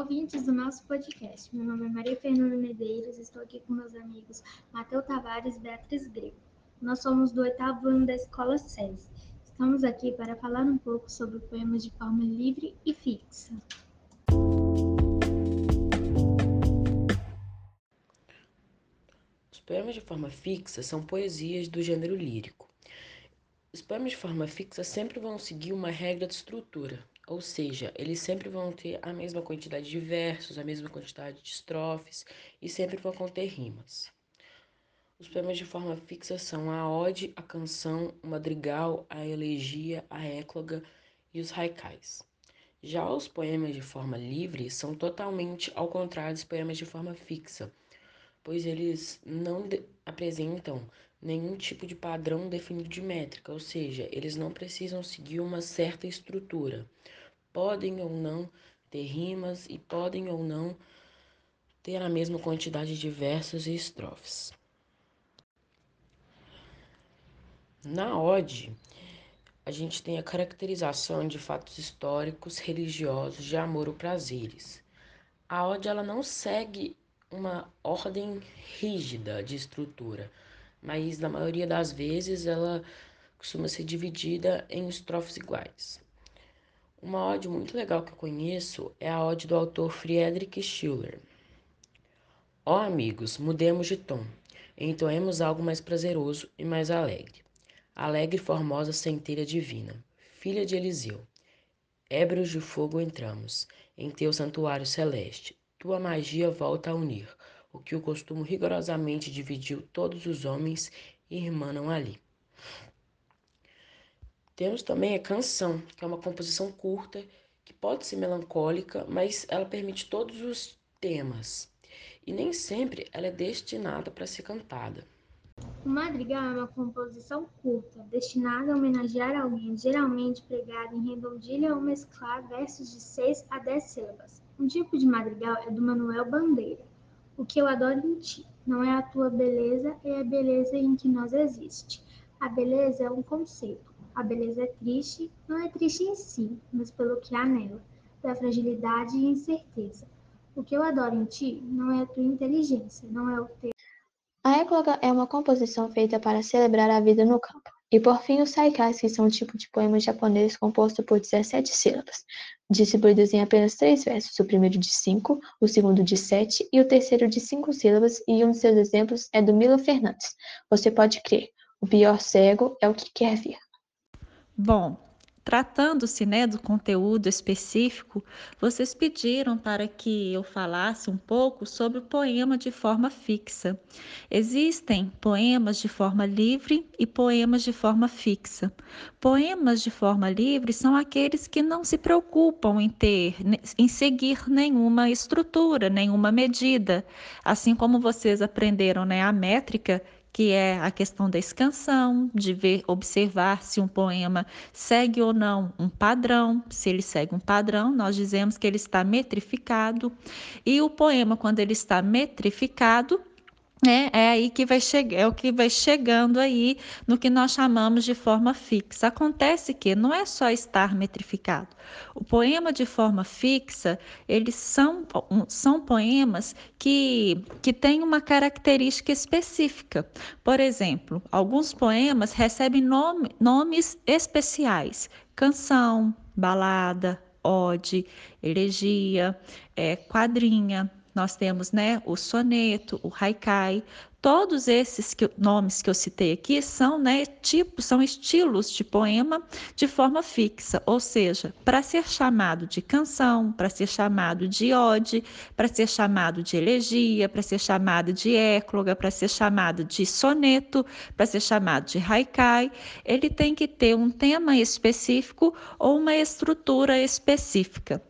ouvintes do nosso podcast. Meu nome é Maria Fernanda Medeiros, estou aqui com meus amigos Matheus Tavares e Beatriz Grego. Nós somos do oitavo ano da Escola SESI. Estamos aqui para falar um pouco sobre poemas de forma livre e fixa. Os poemas de forma fixa são poesias do gênero lírico. Os poemas de forma fixa sempre vão seguir uma regra de estrutura, ou seja, eles sempre vão ter a mesma quantidade de versos, a mesma quantidade de estrofes e sempre vão conter rimas. Os poemas de forma fixa são a ode, a canção, o madrigal, a elegia, a écloga e os haikais. Já os poemas de forma livre são totalmente ao contrário dos poemas de forma fixa, pois eles não apresentam nenhum tipo de padrão definido de métrica, ou seja, eles não precisam seguir uma certa estrutura podem ou não ter rimas e podem ou não ter a mesma quantidade de versos e estrofes. Na ode, a gente tem a caracterização de fatos históricos, religiosos, de amor ou prazeres. A ode ela não segue uma ordem rígida de estrutura, mas na maioria das vezes ela costuma ser dividida em estrofes iguais. Uma ode muito legal que eu conheço é a ode do autor Friedrich Schiller. Ó oh, amigos, mudemos de tom, entoemos algo mais prazeroso e mais alegre. Alegre e formosa centelha divina, filha de Eliseu. Ébrios de fogo entramos, em teu santuário celeste. Tua magia volta a unir, o que o costume rigorosamente dividiu todos os homens e irmanam ali. Temos também a canção, que é uma composição curta, que pode ser melancólica, mas ela permite todos os temas. E nem sempre ela é destinada para ser cantada. O madrigal é uma composição curta, destinada a homenagear alguém, geralmente pregada em redondilha ou mesclar versos de 6 a 10 sílabas. Um tipo de madrigal é do Manuel Bandeira. O que eu adoro em ti não é a tua beleza, é a beleza em que nós existe. A beleza é um conceito a beleza é triste, não é triste em si, mas pelo que há nela, da fragilidade e incerteza. O que eu adoro em ti não é a tua inteligência, não é o teu. A égloga é uma composição feita para celebrar a vida no campo. E por fim, os saikais, que são um tipo de poema japonês composto por 17 sílabas, distribuídos em apenas três versos, o primeiro de cinco, o segundo de sete e o terceiro de cinco sílabas, e um de seus exemplos é do Milo Fernandes. Você pode crer, o pior cego é o que quer ver. Bom, tratando-se né, do conteúdo específico, vocês pediram para que eu falasse um pouco sobre o poema de forma fixa. Existem poemas de forma livre e poemas de forma fixa. Poemas de forma livre são aqueles que não se preocupam em ter, em seguir nenhuma estrutura, nenhuma medida. Assim como vocês aprenderam né, a métrica que é a questão da escansão, de ver, observar se um poema segue ou não um padrão. Se ele segue um padrão, nós dizemos que ele está metrificado. E o poema, quando ele está metrificado, é, é aí que vai chegar, é o que vai chegando aí no que nós chamamos de forma fixa. Acontece que não é só estar metrificado. O poema de forma fixa, eles são, são poemas que, que têm uma característica específica. Por exemplo, alguns poemas recebem nome, nomes especiais: canção, balada, ode, elegia, é, quadrinha nós temos né, o soneto, o haikai, todos esses que, nomes que eu citei aqui são né, tipos, são estilos de poema de forma fixa, ou seja, para ser chamado de canção, para ser chamado de ode, para ser chamado de elegia, para ser chamado de écloga, para ser chamado de soneto, para ser chamado de haikai, ele tem que ter um tema específico ou uma estrutura específica.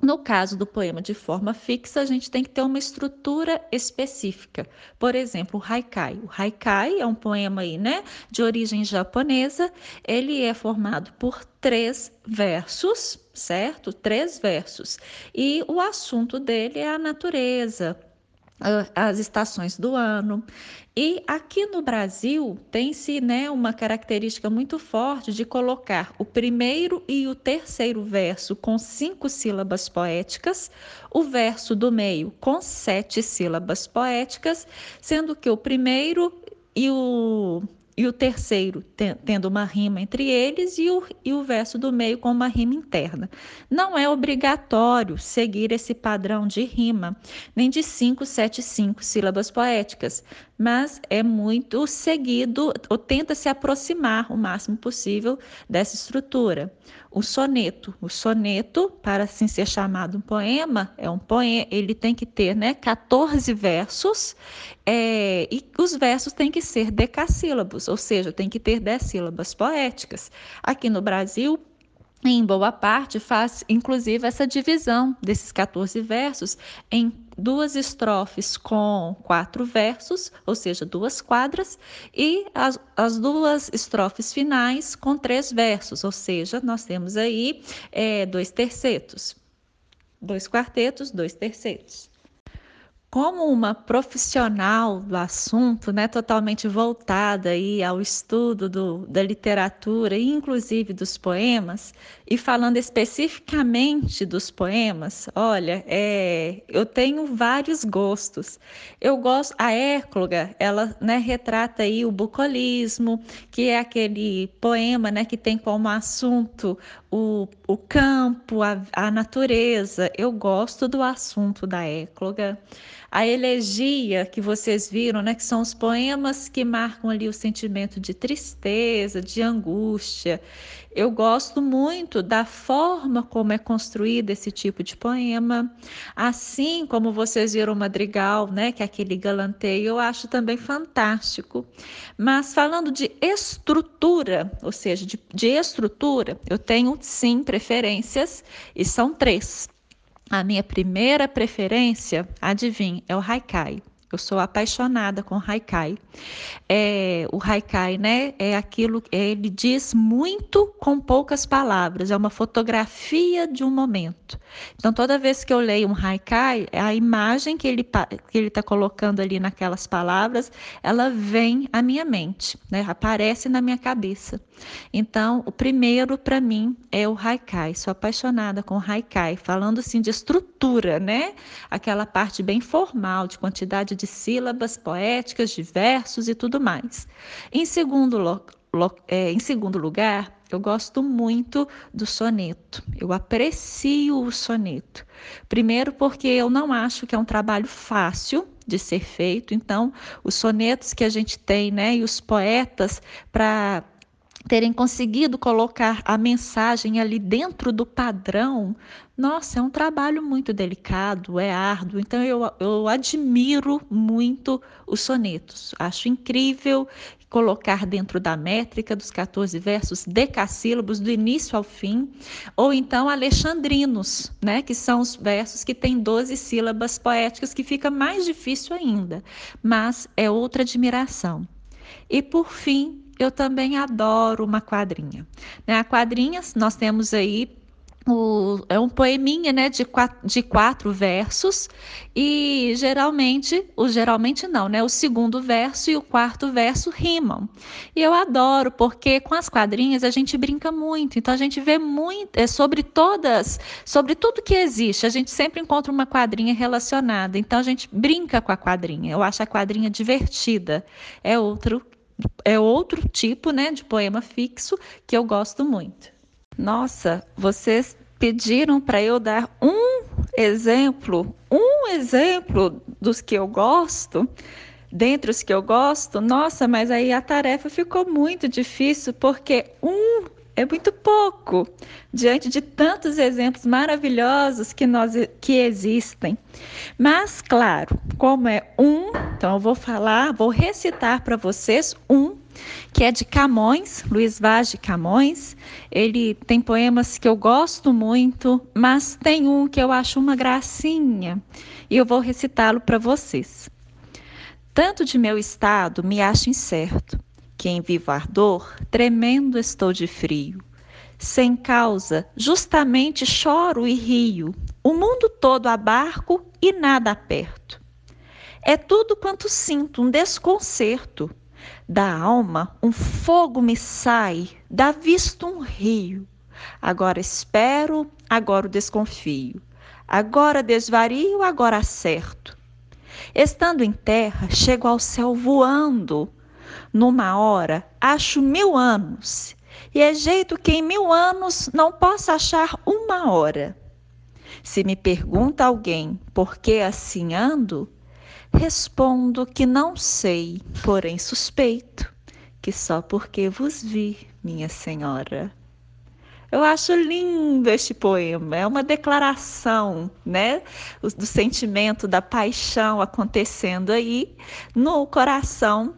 No caso do poema de forma fixa, a gente tem que ter uma estrutura específica. Por exemplo, o haikai. O haikai é um poema aí, né, de origem japonesa. Ele é formado por três versos, certo? Três versos. E o assunto dele é a natureza, as estações do ano. E aqui no Brasil tem-se né, uma característica muito forte de colocar o primeiro e o terceiro verso com cinco sílabas poéticas, o verso do meio com sete sílabas poéticas, sendo que o primeiro e o e o terceiro tendo uma rima entre eles e o, e o verso do meio com uma rima interna. Não é obrigatório seguir esse padrão de rima, nem de cinco, sete, cinco sílabas poéticas, mas é muito seguido ou tenta se aproximar o máximo possível dessa estrutura. O soneto, o soneto, para assim ser chamado um poema, é um poema, ele tem que ter né, 14 versos é, e os versos têm que ser decassílabos, ou seja, tem que ter 10 sílabas poéticas. Aqui no Brasil, em boa parte, faz inclusive essa divisão desses 14 versos em duas estrofes com quatro versos, ou seja, duas quadras, e as, as duas estrofes finais com três versos, ou seja, nós temos aí é, dois tercetos, dois quartetos, dois tercetos como uma profissional do assunto, né, totalmente voltada aí ao estudo do, da literatura inclusive dos poemas, e falando especificamente dos poemas, olha, é, eu tenho vários gostos. Eu gosto, a Écloga, ela né, retrata aí o bucolismo, que é aquele poema né, que tem como assunto o, o campo, a, a natureza. Eu gosto do assunto da Écloga a elegia que vocês viram, né, que são os poemas que marcam ali o sentimento de tristeza, de angústia. Eu gosto muito da forma como é construído esse tipo de poema, assim como vocês viram o madrigal, né, que é aquele galanteio, eu acho também fantástico. Mas falando de estrutura, ou seja, de, de estrutura, eu tenho sim preferências e são três. A minha primeira preferência, adivinhe, é o haikai. Eu sou apaixonada com haikai. É, o haikai, né, é aquilo, ele diz muito com poucas palavras, é uma fotografia de um momento. Então, toda vez que eu leio um haikai, a imagem que ele que ele está colocando ali naquelas palavras, ela vem à minha mente, né, aparece na minha cabeça. Então, o primeiro para mim é o haikai. Sou apaixonada com haikai, falando assim de estrutura, né? Aquela parte bem formal de quantidade de sílabas poéticas, de versos e tudo mais. Em segundo, lo, lo, é, em segundo lugar, eu gosto muito do soneto. Eu aprecio o soneto. Primeiro, porque eu não acho que é um trabalho fácil de ser feito. Então, os sonetos que a gente tem, né, e os poetas para terem conseguido colocar a mensagem ali dentro do padrão, nossa, é um trabalho muito delicado, é árduo. Então eu, eu admiro muito os sonetos. Acho incrível colocar dentro da métrica dos 14 versos decassílabos do início ao fim, ou então alexandrinos, né, que são os versos que têm 12 sílabas poéticas, que fica mais difícil ainda, mas é outra admiração. E por fim, eu também adoro uma quadrinha. Né? A quadrinha, nós temos aí o, é um poeminha né, de, quatro, de quatro versos e geralmente, o geralmente não, né? O segundo verso e o quarto verso rimam. E eu adoro, porque com as quadrinhas a gente brinca muito, então a gente vê muito é, sobre todas, sobre tudo que existe, a gente sempre encontra uma quadrinha relacionada, então a gente brinca com a quadrinha. Eu acho a quadrinha divertida. É outro é outro tipo né, de poema fixo que eu gosto muito. Nossa, vocês pediram para eu dar um exemplo, um exemplo dos que eu gosto, dentre os que eu gosto. Nossa, mas aí a tarefa ficou muito difícil, porque um é muito pouco diante de tantos exemplos maravilhosos que nós que existem. Mas claro, como é um, então eu vou falar, vou recitar para vocês um que é de Camões, Luiz Vaz de Camões. Ele tem poemas que eu gosto muito, mas tem um que eu acho uma gracinha e eu vou recitá-lo para vocês. Tanto de meu estado me acho incerto que em vivo ardor, tremendo estou de frio. Sem causa, justamente choro e rio, o mundo todo a barco e nada perto. É tudo quanto sinto, um desconcerto. Da alma um fogo me sai, da vista um rio. Agora espero, agora desconfio. Agora desvario, agora acerto. Estando em terra, chego ao céu voando. Numa hora, acho mil anos, e é jeito que em mil anos não possa achar uma hora. Se me pergunta alguém por que assim ando, respondo que não sei, porém suspeito, que só porque vos vi, minha senhora. Eu acho lindo este poema, é uma declaração, né, do sentimento da paixão acontecendo aí no coração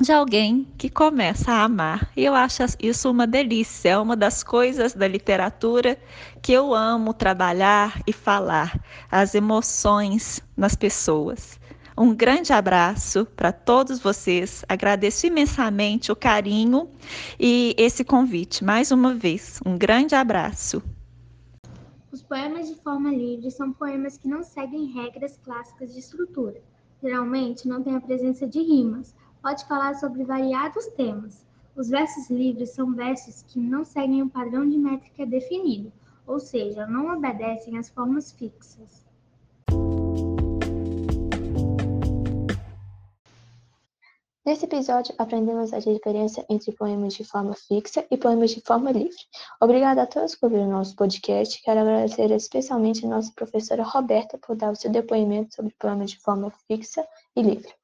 de alguém que começa a amar. E eu acho isso uma delícia, é uma das coisas da literatura que eu amo trabalhar e falar, as emoções nas pessoas. Um grande abraço para todos vocês. Agradeço imensamente o carinho e esse convite. Mais uma vez, um grande abraço. Os poemas de forma livre são poemas que não seguem regras clássicas de estrutura. Geralmente não têm a presença de rimas. Pode falar sobre variados temas. Os versos livres são versos que não seguem um padrão de métrica definido, ou seja, não obedecem às formas fixas. Nesse episódio, aprendemos a diferença entre poemas de forma fixa e poemas de forma livre. Obrigada a todos por ouvir o nosso podcast. Quero agradecer especialmente a nossa professora Roberta por dar o seu depoimento sobre poemas de forma fixa e livre.